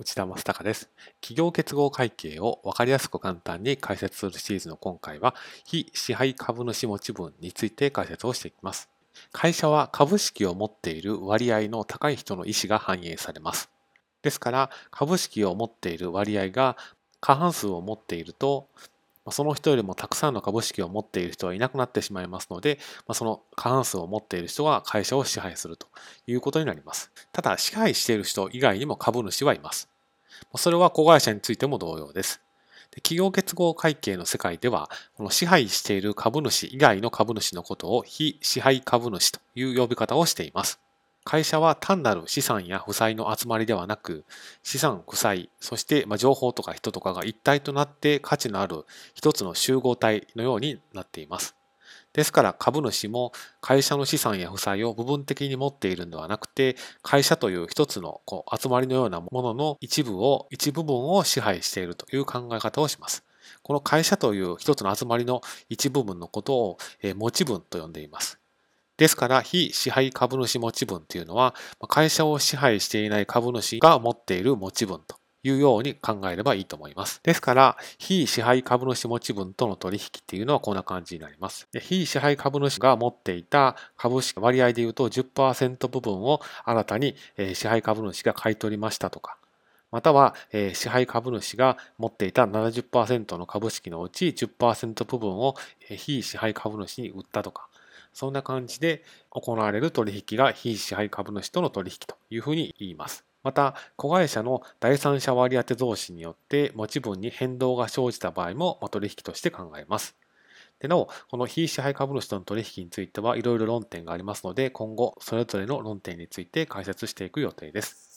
内田正孝です。企業結合会計を分かりやすく簡単に解説するシリーズの今回は、非支配株主持ち分について解説をしていきます。会社は株式を持っている割合の高い人の意思が反映されます。ですから、株式を持っている割合が過半数を持っていると、その人よりもたくさんの株式を持っている人はいなくなってしまいますので、その過半数を持っている人が会社を支配するということになります。ただ、支配している人以外にも株主はいます。それは子会社についても同様です。企業結合会計の世界では、この支配している株主以外の株主のことを非支配株主という呼び方をしています。会社は単なる資産や負債の集まりではなく、資産、負債、そして情報とか人とかが一体となって価値のある一つの集合体のようになっています。ですから株主も会社の資産や負債を部分的に持っているのではなくて、会社という一つのこう集まりのようなものの一部を、一部分を支配しているという考え方をします。この会社という一つの集まりの一部分のことを持ち分と呼んでいます。ですから、非支配株主持ち分というのは、会社を支配していない株主が持っている持ち分というように考えればいいと思います。ですから、非支配株主持ち分との取引っていうのはこんな感じになります。非支配株主が持っていた株式割合で言うと10%部分を新たに支配株主が買い取りましたとか、または、支配株主が持っていた70%の株式のうち10%部分を非支配株主に売ったとか、そんな感じで行われる取引が非支配株主との取引というふうに言います。また、子会社の第三者割当増資によって持ち分に変動が生じた場合も取引として考えます。でなお、この非支配株主との取引についてはいろいろ論点がありますので、今後それぞれの論点について解説していく予定です。